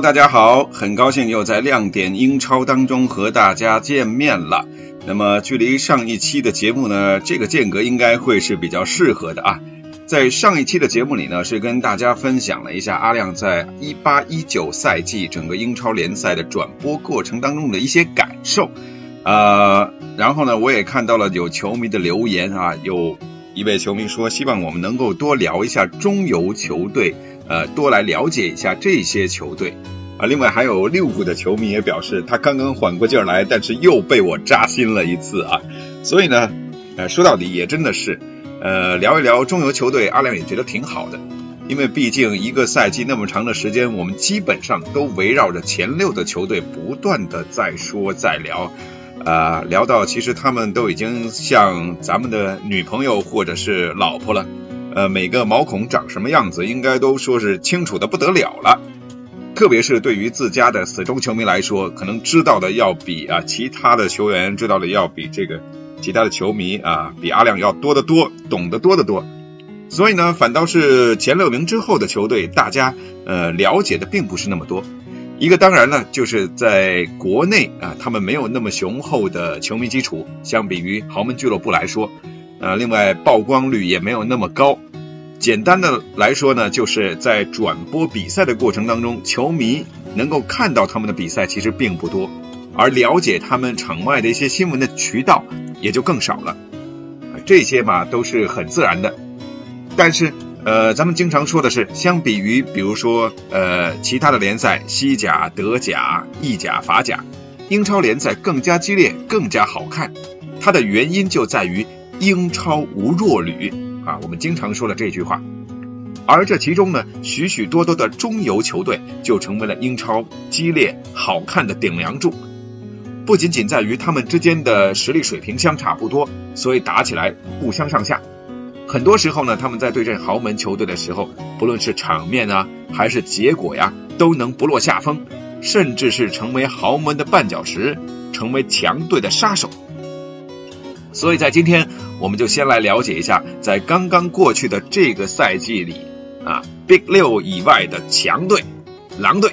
大家好，很高兴又在亮点英超当中和大家见面了。那么，距离上一期的节目呢，这个间隔应该会是比较适合的啊。在上一期的节目里呢，是跟大家分享了一下阿亮在一八一九赛季整个英超联赛的转播过程当中的一些感受。呃，然后呢，我也看到了有球迷的留言啊，有一位球迷说，希望我们能够多聊一下中游球队。呃，多来了解一下这些球队啊。另外还有利物浦的球迷也表示，他刚刚缓过劲儿来，但是又被我扎心了一次啊。所以呢，呃，说到底也真的是，呃，聊一聊中游球队，阿亮也觉得挺好的。因为毕竟一个赛季那么长的时间，我们基本上都围绕着前六的球队不断的在说在聊，啊，聊到其实他们都已经像咱们的女朋友或者是老婆了。呃，每个毛孔长什么样子，应该都说是清楚的不得了了。特别是对于自家的死忠球迷来说，可能知道的要比啊其他的球员知道的要比这个其他的球迷啊比阿亮要多得多，懂得多得多。所以呢，反倒是前六名之后的球队，大家呃了解的并不是那么多。一个当然呢，就是在国内啊，他们没有那么雄厚的球迷基础，相比于豪门俱乐部来说。呃，另外曝光率也没有那么高。简单的来说呢，就是在转播比赛的过程当中，球迷能够看到他们的比赛其实并不多，而了解他们场外的一些新闻的渠道也就更少了。这些嘛都是很自然的。但是，呃，咱们经常说的是，相比于比如说呃其他的联赛，西甲、德甲、意甲、法甲，英超联赛更加激烈，更加好看。它的原因就在于。英超无弱旅啊，我们经常说的这句话，而这其中呢，许许多多的中游球队就成为了英超激烈好看的顶梁柱。不仅仅在于他们之间的实力水平相差不多，所以打起来不相上下。很多时候呢，他们在对阵豪门球队的时候，不论是场面啊，还是结果呀，都能不落下风，甚至是成为豪门的绊脚石，成为强队的杀手。所以在今天，我们就先来了解一下，在刚刚过去的这个赛季里，啊，Big 六以外的强队——狼队。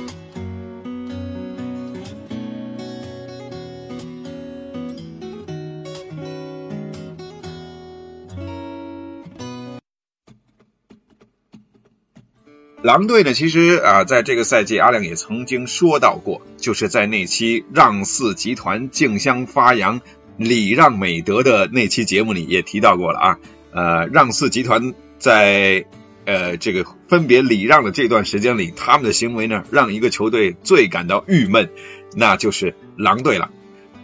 狼队呢，其实啊，在这个赛季，阿亮也曾经说到过，就是在那期让四集团竞相发扬。礼让美德的那期节目里也提到过了啊，呃，让四集团在呃这个分别礼让的这段时间里，他们的行为呢，让一个球队最感到郁闷，那就是狼队了，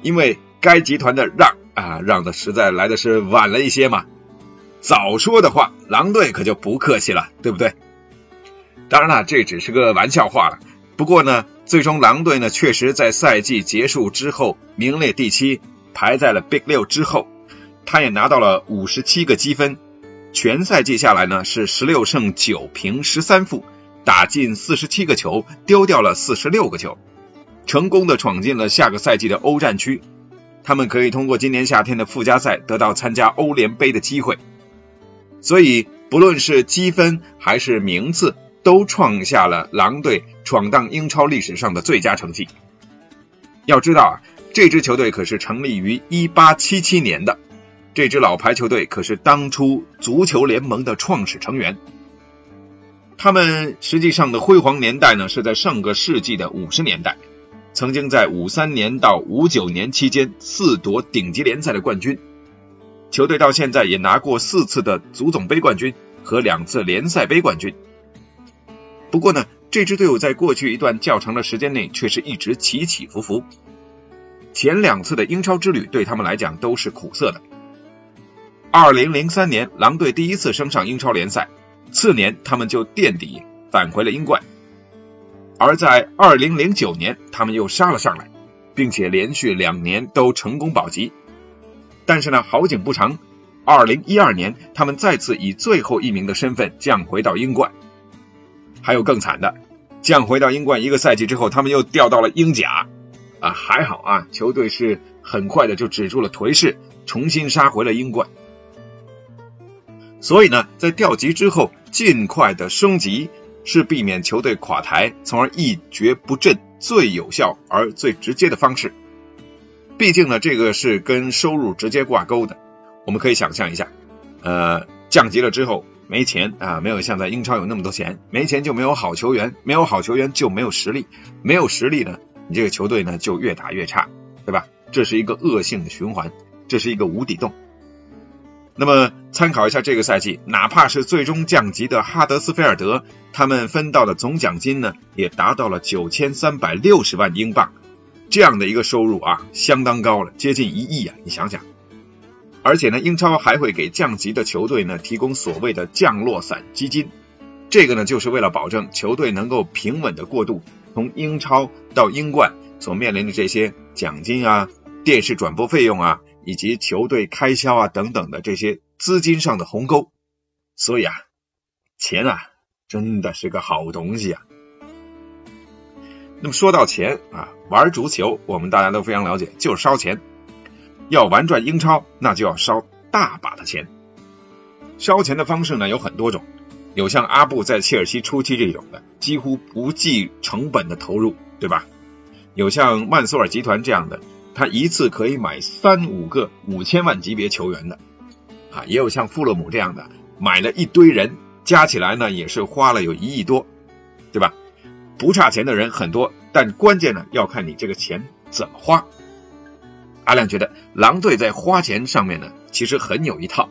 因为该集团的让啊让的实在来的是晚了一些嘛，早说的话，狼队可就不客气了，对不对？当然了，这只是个玩笑话了。不过呢，最终狼队呢，确实在赛季结束之后名列第七。排在了 Big 六之后，他也拿到了五十七个积分，全赛季下来呢是十六胜九平十三负，打进四十七个球，丢掉了四十六个球，成功的闯进了下个赛季的欧战区。他们可以通过今年夏天的附加赛得到参加欧联杯的机会，所以不论是积分还是名次，都创下了狼队闯荡英超历史上的最佳成绩。要知道啊。这支球队可是成立于一八七七年的，这支老牌球队可是当初足球联盟的创始成员。他们实际上的辉煌年代呢，是在上个世纪的五十年代，曾经在五三年到五九年期间四夺顶级联赛的冠军。球队到现在也拿过四次的足总杯冠军和两次联赛杯冠军。不过呢，这支队伍在过去一段较长的时间内却是一直起起伏伏。前两次的英超之旅对他们来讲都是苦涩的。二零零三年，狼队第一次升上英超联赛，次年他们就垫底返回了英冠。而在二零零九年，他们又杀了上来，并且连续两年都成功保级。但是呢，好景不长，二零一二年他们再次以最后一名的身份降回到英冠。还有更惨的，降回到英冠一个赛季之后，他们又掉到了英甲。啊，还好啊，球队是很快的就止住了颓势，重新杀回了英冠。所以呢，在调级之后，尽快的升级是避免球队垮台，从而一蹶不振最有效而最直接的方式。毕竟呢，这个是跟收入直接挂钩的。我们可以想象一下，呃，降级了之后没钱啊，没有像在英超有那么多钱，没钱就没有好球员，没有好球员就没有实力，没有实力呢，你这个球队呢就越打越差，对吧？这是一个恶性的循环，这是一个无底洞。那么参考一下这个赛季，哪怕是最终降级的哈德斯菲尔德，他们分到的总奖金呢，也达到了九千三百六十万英镑，这样的一个收入啊，相当高了，接近一亿啊！你想想，而且呢，英超还会给降级的球队呢提供所谓的降落伞基金，这个呢就是为了保证球队能够平稳的过渡从英超到英冠所面临的这些奖金啊、电视转播费用啊。以及球队开销啊等等的这些资金上的鸿沟，所以啊，钱啊真的是个好东西啊。那么说到钱啊，玩足球我们大家都非常了解，就是烧钱。要玩转英超，那就要烧大把的钱。烧钱的方式呢有很多种，有像阿布在切尔西初期这种的，几乎不计成本的投入，对吧？有像曼苏尔集团这样的。他一次可以买三五个五千万级别球员的，啊，也有像富勒姆这样的，买了一堆人，加起来呢也是花了有一亿多，对吧？不差钱的人很多，但关键呢要看你这个钱怎么花。阿亮觉得狼队在花钱上面呢其实很有一套，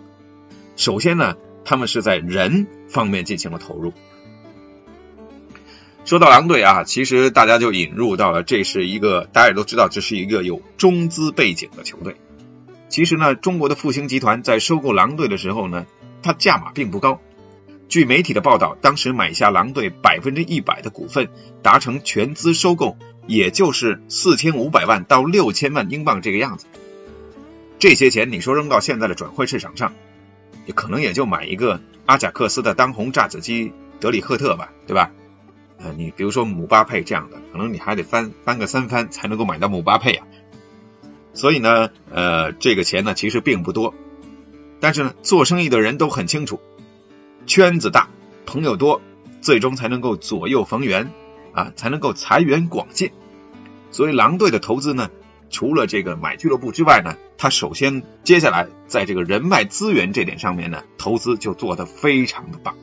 首先呢他们是在人方面进行了投入。说到狼队啊，其实大家就引入到了，这是一个大家也都知道，这是一个有中资背景的球队。其实呢，中国的复兴集团在收购狼队的时候呢，它价码并不高。据媒体的报道，当时买下狼队百分之一百的股份，达成全资收购，也就是四千五百万到六千万英镑这个样子。这些钱你说扔到现在的转会市场上，也可能也就买一个阿贾克斯的当红炸子鸡德里赫特吧，对吧？呃，你比如说姆巴佩这样的，可能你还得翻翻个三番才能够买到姆巴佩啊。所以呢，呃，这个钱呢其实并不多，但是呢，做生意的人都很清楚，圈子大，朋友多，最终才能够左右逢源啊，才能够财源广进。所以狼队的投资呢，除了这个买俱乐部之外呢，他首先接下来在这个人脉资源这点上面呢，投资就做得非常的棒。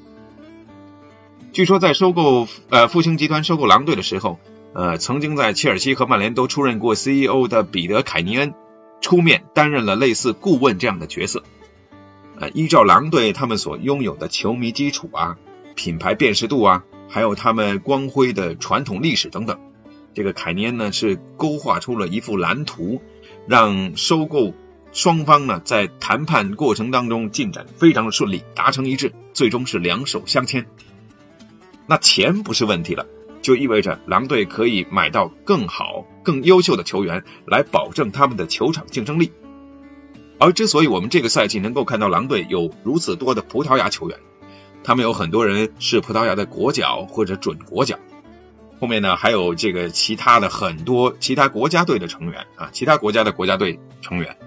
据说在收购呃复兴集团收购狼队的时候，呃，曾经在切尔西和曼联都出任过 CEO 的彼得凯尼恩出面担任了类似顾问这样的角色。呃，依照狼队他们所拥有的球迷基础啊、品牌辨识度啊，还有他们光辉的传统历史等等，这个凯尼恩呢是勾画出了一幅蓝图，让收购双方呢在谈判过程当中进展非常的顺利，达成一致，最终是两手相牵。那钱不是问题了，就意味着狼队可以买到更好、更优秀的球员，来保证他们的球场竞争力。而之所以我们这个赛季能够看到狼队有如此多的葡萄牙球员，他们有很多人是葡萄牙的国脚或者准国脚，后面呢还有这个其他的很多其他国家队的成员啊，其他国家的国家队成员，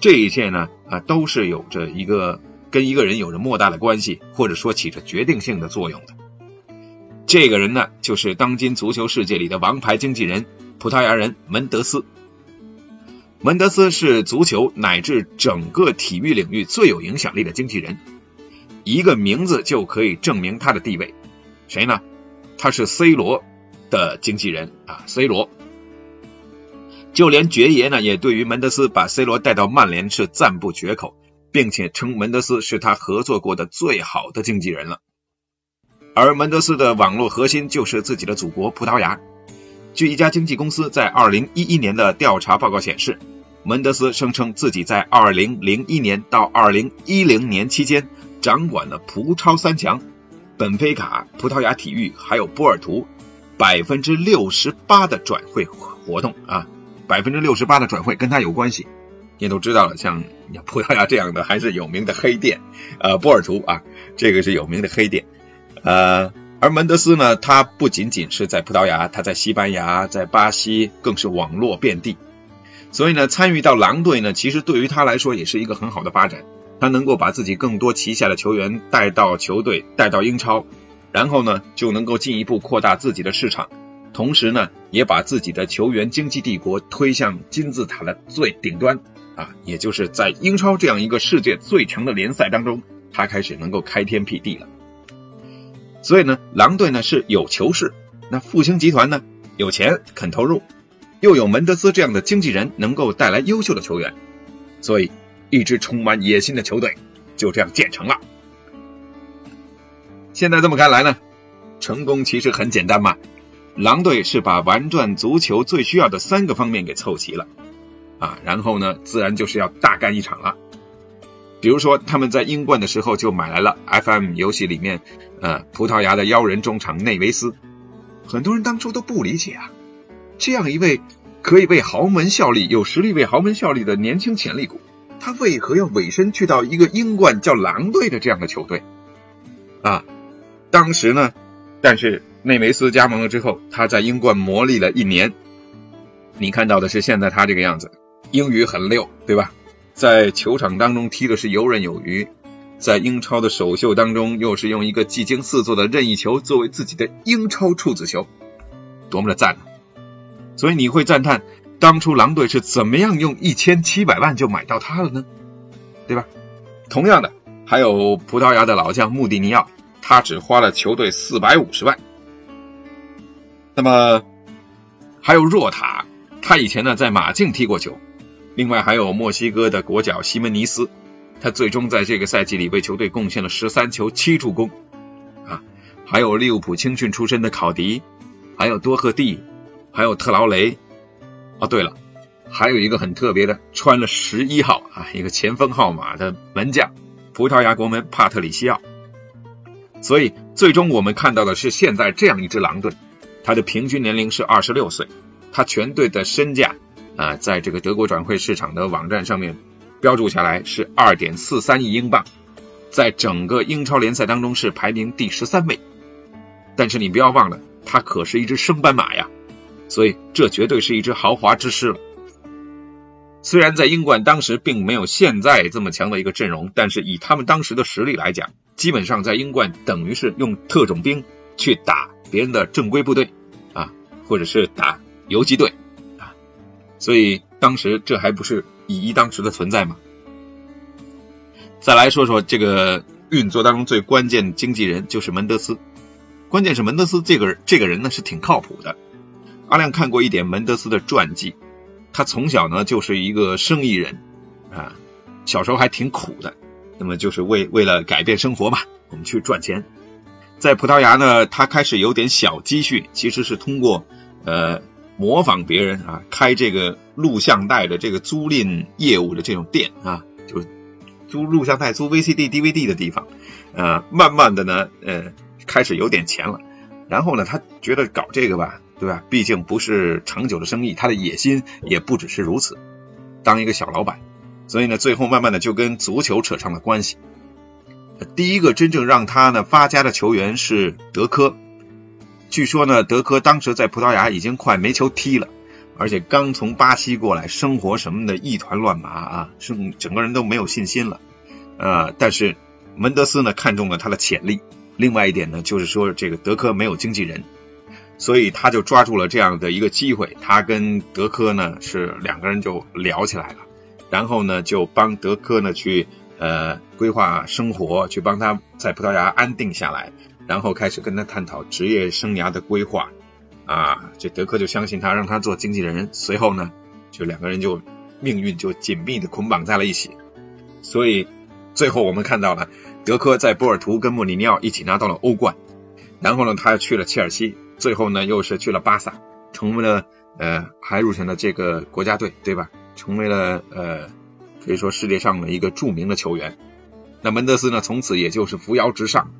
这一切呢啊都是有着一个跟一个人有着莫大的关系，或者说起着决定性的作用的。这个人呢，就是当今足球世界里的王牌经纪人——葡萄牙人门德斯。门德斯是足球乃至整个体育领域最有影响力的经纪人，一个名字就可以证明他的地位。谁呢？他是 C 罗的经纪人啊！C 罗，就连爵爷呢，也对于门德斯把 C 罗带到曼联是赞不绝口，并且称门德斯是他合作过的最好的经纪人了。而门德斯的网络核心就是自己的祖国葡萄牙。据一家经纪公司在二零一一年的调查报告显示，门德斯声称自己在2001年到2010年期间掌管了葡超三强，本菲卡、葡萄牙体育还有波尔图百分之六十八的转会活动啊，百分之六十八的转会跟他有关系。也都知道了，像葡萄牙这样的还是有名的黑店，呃，波尔图啊，这个是有名的黑店，呃。而门德斯呢，他不仅仅是在葡萄牙，他在西班牙、在巴西更是网络遍地。所以呢，参与到狼队呢，其实对于他来说也是一个很好的发展。他能够把自己更多旗下的球员带到球队，带到英超，然后呢，就能够进一步扩大自己的市场，同时呢，也把自己的球员经济帝国推向金字塔的最顶端啊，也就是在英超这样一个世界最强的联赛当中，他开始能够开天辟地了。所以呢，狼队呢是有球势，那复兴集团呢有钱肯投入，又有门德斯这样的经纪人能够带来优秀的球员，所以一支充满野心的球队就这样建成了。现在这么看来呢，成功其实很简单嘛，狼队是把玩转足球最需要的三个方面给凑齐了，啊，然后呢，自然就是要大干一场了。比如说，他们在英冠的时候就买来了 FM 游戏里面，呃，葡萄牙的妖人中场内维斯。很多人当初都不理解啊，这样一位可以为豪门效力、有实力为豪门效力的年轻潜力股，他为何要委身去到一个英冠叫狼队的这样的球队？啊，当时呢，但是内维斯加盟了之后，他在英冠磨砺了一年，你看到的是现在他这个样子，英语很溜，对吧？在球场当中踢的是游刃有余，在英超的首秀当中又是用一个技惊四座的任意球作为自己的英超处子球，多么的赞！所以你会赞叹，当初狼队是怎么样用一千七百万就买到他了呢？对吧？同样的，还有葡萄牙的老将穆蒂尼奥，他只花了球队四百五十万。那么还有若塔，他以前呢在马竞踢过球。另外还有墨西哥的国脚西门尼斯，他最终在这个赛季里为球队贡献了十三球七助攻，啊，还有利物浦青训出身的考迪，还有多赫蒂，还有特劳雷，哦对了，还有一个很特别的，穿了十一号啊一个前锋号码的门将，葡萄牙国门帕特里西奥。所以最终我们看到的是现在这样一支狼队，他的平均年龄是二十六岁，他全队的身价。啊，在这个德国转会市场的网站上面标注下来是二点四三亿英镑，在整个英超联赛当中是排名第十三位。但是你不要忘了，他可是一只升班马呀，所以这绝对是一支豪华之师了。虽然在英冠当时并没有现在这么强的一个阵容，但是以他们当时的实力来讲，基本上在英冠等于是用特种兵去打别人的正规部队啊，或者是打游击队。啊所以当时这还不是以一当十的存在吗？再来说说这个运作当中最关键的经纪人就是门德斯，关键是门德斯这个这个人呢是挺靠谱的。阿亮看过一点门德斯的传记，他从小呢就是一个生意人啊，小时候还挺苦的，那么就是为为了改变生活嘛，我们去赚钱。在葡萄牙呢，他开始有点小积蓄，其实是通过呃。模仿别人啊，开这个录像带的这个租赁业务的这种店啊，就租录像带、租 VCD、DVD 的地方，呃，慢慢的呢，呃，开始有点钱了。然后呢，他觉得搞这个吧，对吧？毕竟不是长久的生意，他的野心也不只是如此，当一个小老板。所以呢，最后慢慢的就跟足球扯上了关系。第一个真正让他呢发家的球员是德科。据说呢，德科当时在葡萄牙已经快没球踢了，而且刚从巴西过来，生活什么的一团乱麻啊，是整个人都没有信心了。呃，但是门德斯呢看中了他的潜力，另外一点呢就是说这个德科没有经纪人，所以他就抓住了这样的一个机会，他跟德科呢是两个人就聊起来了，然后呢就帮德科呢去呃规划生活，去帮他在葡萄牙安定下来。然后开始跟他探讨职业生涯的规划，啊，这德科就相信他，让他做经纪人。随后呢，就两个人就命运就紧密的捆绑在了一起。所以最后我们看到了德科在波尔图跟穆里尼奥一起拿到了欧冠，然后呢，他又去了切尔西，最后呢又是去了巴萨，成为了呃还入选了这个国家队，对吧？成为了呃可以说世界上的一个著名的球员。那门德斯呢，从此也就是扶摇直上，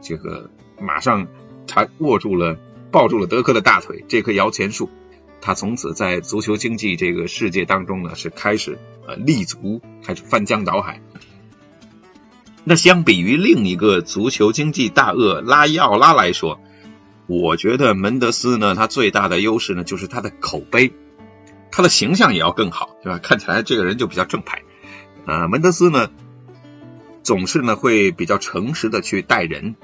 这个马上他握住了抱住了德克的大腿，这棵摇钱树，他从此在足球经济这个世界当中呢是开始呃立足，开始翻江倒海。那相比于另一个足球经济大鳄拉伊奥拉来说，我觉得门德斯呢，他最大的优势呢就是他的口碑，他的形象也要更好，对吧？看起来这个人就比较正派。呃，门德斯呢总是呢会比较诚实的去待人，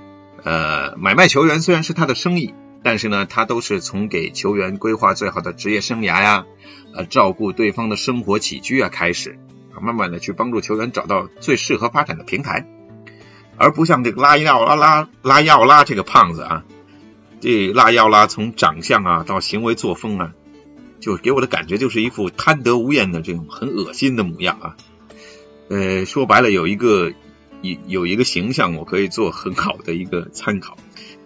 呃，买卖球员虽然是他的生意，但是呢他都是从给球员规划最好的职业生涯呀，呃，照顾对方的生活起居啊开始。慢慢的去帮助球员找到最适合发展的平台，而不像这个拉伊奥拉拉拉伊奥拉这个胖子啊，这拉伊奥拉从长相啊到行为作风啊，就给我的感觉就是一副贪得无厌的这种很恶心的模样啊。呃，说白了有一个有有一个形象我可以做很好的一个参考，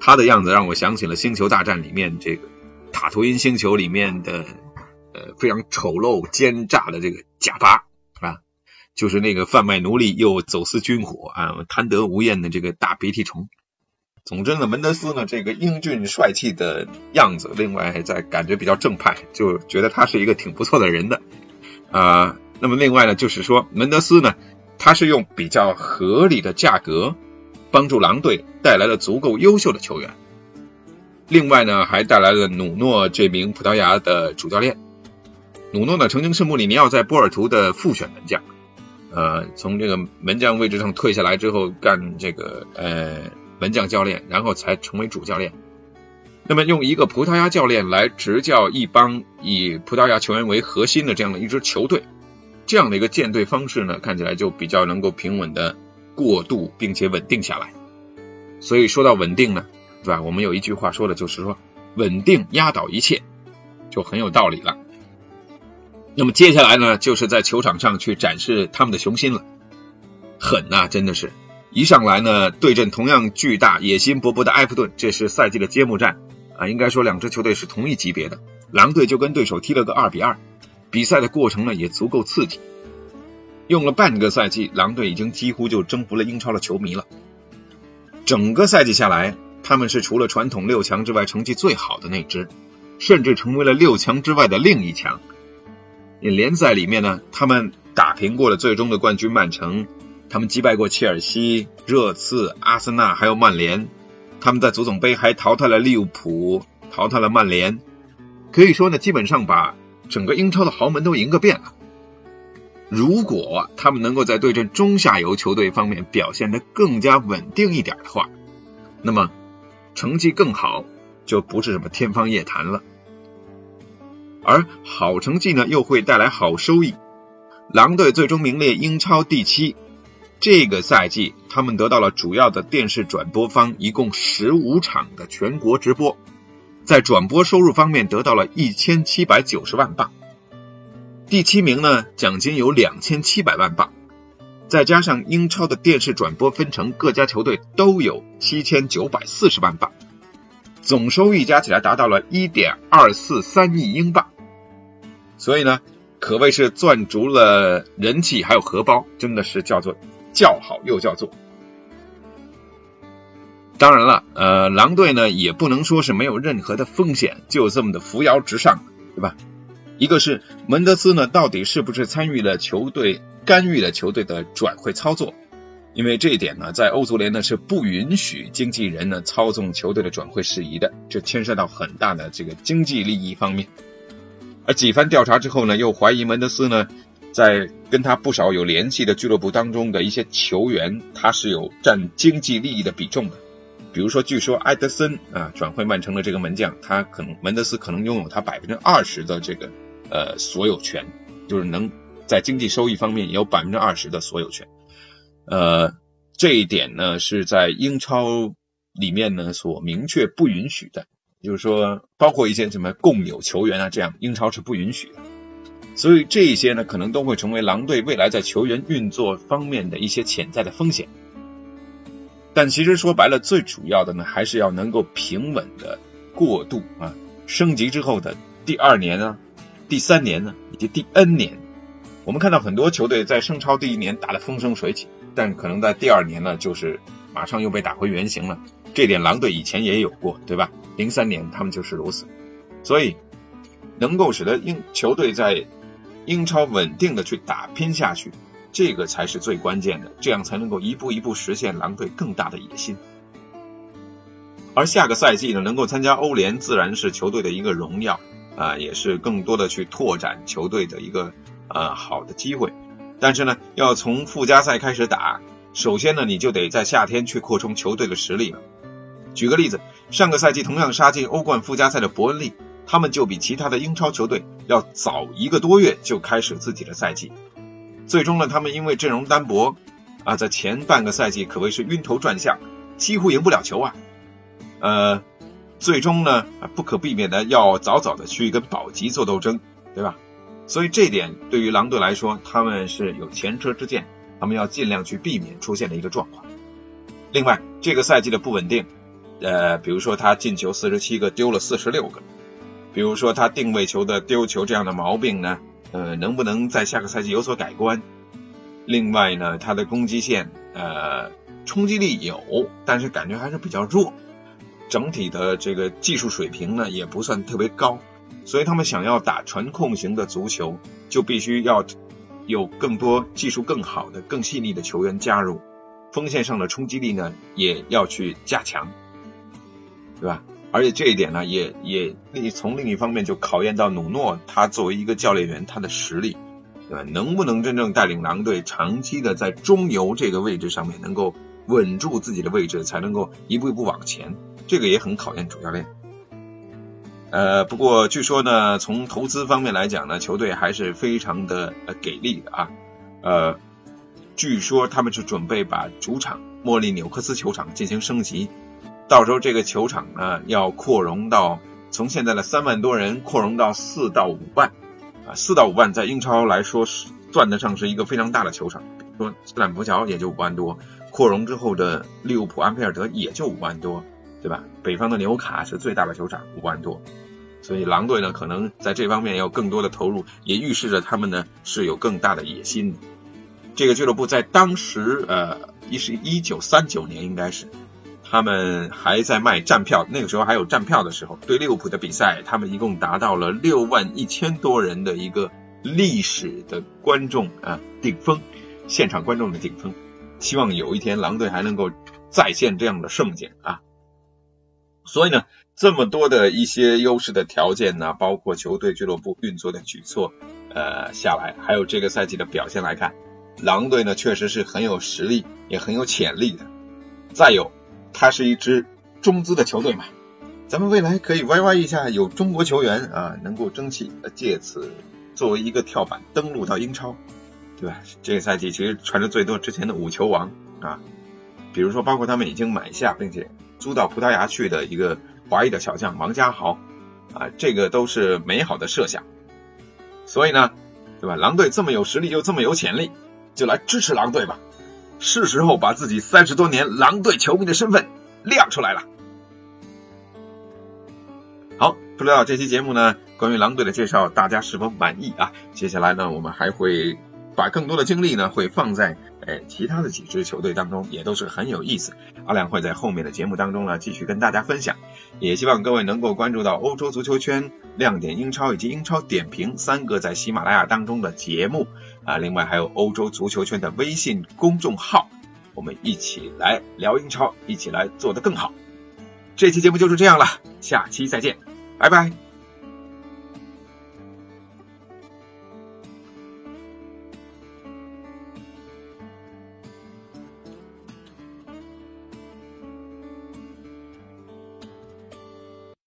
他的样子让我想起了《星球大战》里面这个塔图因星球里面的呃非常丑陋奸诈的这个贾巴啊。就是那个贩卖奴隶又走私军火啊，贪得无厌的这个大鼻涕虫。总之呢，门德斯呢这个英俊帅气的样子，另外在感觉比较正派，就觉得他是一个挺不错的人的啊。那么另外呢，就是说门德斯呢，他是用比较合理的价格帮助狼队带来了足够优秀的球员。另外呢，还带来了努诺这名葡萄牙的主教练。努诺呢曾经是穆里尼奥在波尔图的复选门将。呃，从这个门将位置上退下来之后，干这个呃门将教练，然后才成为主教练。那么，用一个葡萄牙教练来执教一帮以葡萄牙球员为核心的这样的一支球队，这样的一个建队方式呢，看起来就比较能够平稳的过渡，并且稳定下来。所以说到稳定呢，对吧？我们有一句话说的就是说，稳定压倒一切，就很有道理了。那么接下来呢，就是在球场上去展示他们的雄心了，狠呐，真的是一上来呢，对阵同样巨大、野心勃勃的埃弗顿，这是赛季的揭幕战啊，应该说两支球队是同一级别的。狼队就跟对手踢了个二比二，比赛的过程呢也足够刺激。用了半个赛季，狼队已经几乎就征服了英超的球迷了。整个赛季下来，他们是除了传统六强之外成绩最好的那支，甚至成为了六强之外的另一强。联赛里面呢，他们打平过了最终的冠军曼城，他们击败过切尔西、热刺、阿森纳，还有曼联。他们在足总杯还淘汰了利物浦，淘汰了曼联。可以说呢，基本上把整个英超的豪门都赢个遍了。如果他们能够在对阵中下游球队方面表现得更加稳定一点的话，那么成绩更好就不是什么天方夜谭了。而好成绩呢，又会带来好收益。狼队最终名列英超第七。这个赛季，他们得到了主要的电视转播方一共十五场的全国直播，在转播收入方面得到了一千七百九十万镑。第七名呢，奖金有两千七百万镑，再加上英超的电视转播分成，各家球队都有七千九百四十万镑，总收益加起来达到了一点二四三亿英镑。所以呢，可谓是赚足了人气，还有荷包，真的是叫做叫好又叫座。当然了，呃，狼队呢也不能说是没有任何的风险，就这么的扶摇直上，对吧？一个是门德斯呢，到底是不是参与了球队干预了球队的转会操作？因为这一点呢，在欧足联呢是不允许经纪人呢操纵球队的转会事宜的，这牵涉到很大的这个经济利益方面。而几番调查之后呢，又怀疑门德斯呢，在跟他不少有联系的俱乐部当中的一些球员，他是有占经济利益的比重的。比如说，据说埃德森啊转会曼城的这个门将，他可能门德斯可能拥有他百分之二十的这个呃所有权，就是能在经济收益方面也有百分之二十的所有权。呃，这一点呢是在英超里面呢所明确不允许的。就是说，包括一些什么共有球员啊，这样英超是不允许的。所以这些呢，可能都会成为狼队未来在球员运作方面的一些潜在的风险。但其实说白了，最主要的呢，还是要能够平稳的过渡啊，升级之后的第二年呢，第三年呢，以及第 N 年。我们看到很多球队在圣超第一年打得风生水起，但可能在第二年呢，就是马上又被打回原形了。这点狼队以前也有过，对吧？零三年他们就是如此。所以，能够使得英球队在英超稳定的去打拼下去，这个才是最关键的，这样才能够一步一步实现狼队更大的野心。而下个赛季呢，能够参加欧联，自然是球队的一个荣耀啊，也是更多的去拓展球队的一个。呃，好的机会，但是呢，要从附加赛开始打，首先呢，你就得在夏天去扩充球队的实力了。举个例子，上个赛季同样杀进欧冠附加赛的伯恩利，他们就比其他的英超球队要早一个多月就开始自己的赛季。最终呢，他们因为阵容单薄啊，在前半个赛季可谓是晕头转向，几乎赢不了球啊。呃，最终呢，不可避免的要早早的去跟保级做斗争，对吧？所以这点对于狼队来说，他们是有前车之鉴，他们要尽量去避免出现的一个状况。另外，这个赛季的不稳定，呃，比如说他进球四十七个，丢了四十六个，比如说他定位球的丢球这样的毛病呢，呃，能不能在下个赛季有所改观？另外呢，他的攻击线，呃，冲击力有，但是感觉还是比较弱，整体的这个技术水平呢，也不算特别高。所以他们想要打传控型的足球，就必须要有更多技术更好的、更细腻的球员加入，锋线上的冲击力呢也要去加强，对吧？而且这一点呢，也也另从另一方面就考验到努诺他作为一个教练员他的实力，对吧？能不能真正带领狼队长期的在中游这个位置上面能够稳住自己的位置，才能够一步一步往前？这个也很考验主教练。呃，不过据说呢，从投资方面来讲呢，球队还是非常的呃给力的啊。呃，据说他们是准备把主场莫利纽克斯球场进行升级，到时候这个球场呢要扩容到从现在的三万多人扩容到四到五万啊，四到五万在英超来说是算得上是一个非常大的球场。说斯坦福桥也就五万多，扩容之后的利物浦安菲尔德也就五万多。对吧？北方的纽卡是最大的球场，五万多，所以狼队呢可能在这方面要更多的投入，也预示着他们呢是有更大的野心的。这个俱乐部在当时，呃，一是一九三九年应该是，他们还在卖站票，那个时候还有站票的时候，对利物浦的比赛，他们一共达到了六万一千多人的一个历史的观众啊顶峰，现场观众的顶峰。希望有一天狼队还能够再现这样的盛景啊！所以呢，这么多的一些优势的条件呢，包括球队俱乐部运作的举措，呃，下来，还有这个赛季的表现来看，狼队呢确实是很有实力，也很有潜力的。再有，它是一支中资的球队嘛，咱们未来可以 YY 一下，有中国球员啊，能够争气，借此作为一个跳板登陆到英超，对吧？这个赛季其实传的最多之前的五球王啊，比如说包括他们已经买下并且。租到葡萄牙去的一个华裔的小将王家豪，啊，这个都是美好的设想。所以呢，对吧？狼队这么有实力又这么有潜力，就来支持狼队吧。是时候把自己三十多年狼队球迷的身份亮出来了。好，不知道这期节目呢，关于狼队的介绍大家是否满意啊？接下来呢，我们还会。把更多的精力呢，会放在诶其他的几支球队当中，也都是很有意思。阿亮会在后面的节目当中呢，继续跟大家分享。也希望各位能够关注到欧洲足球圈亮点英超以及英超点评三个在喜马拉雅当中的节目啊，另外还有欧洲足球圈的微信公众号，我们一起来聊英超，一起来做得更好。这期节目就是这样了，下期再见，拜拜。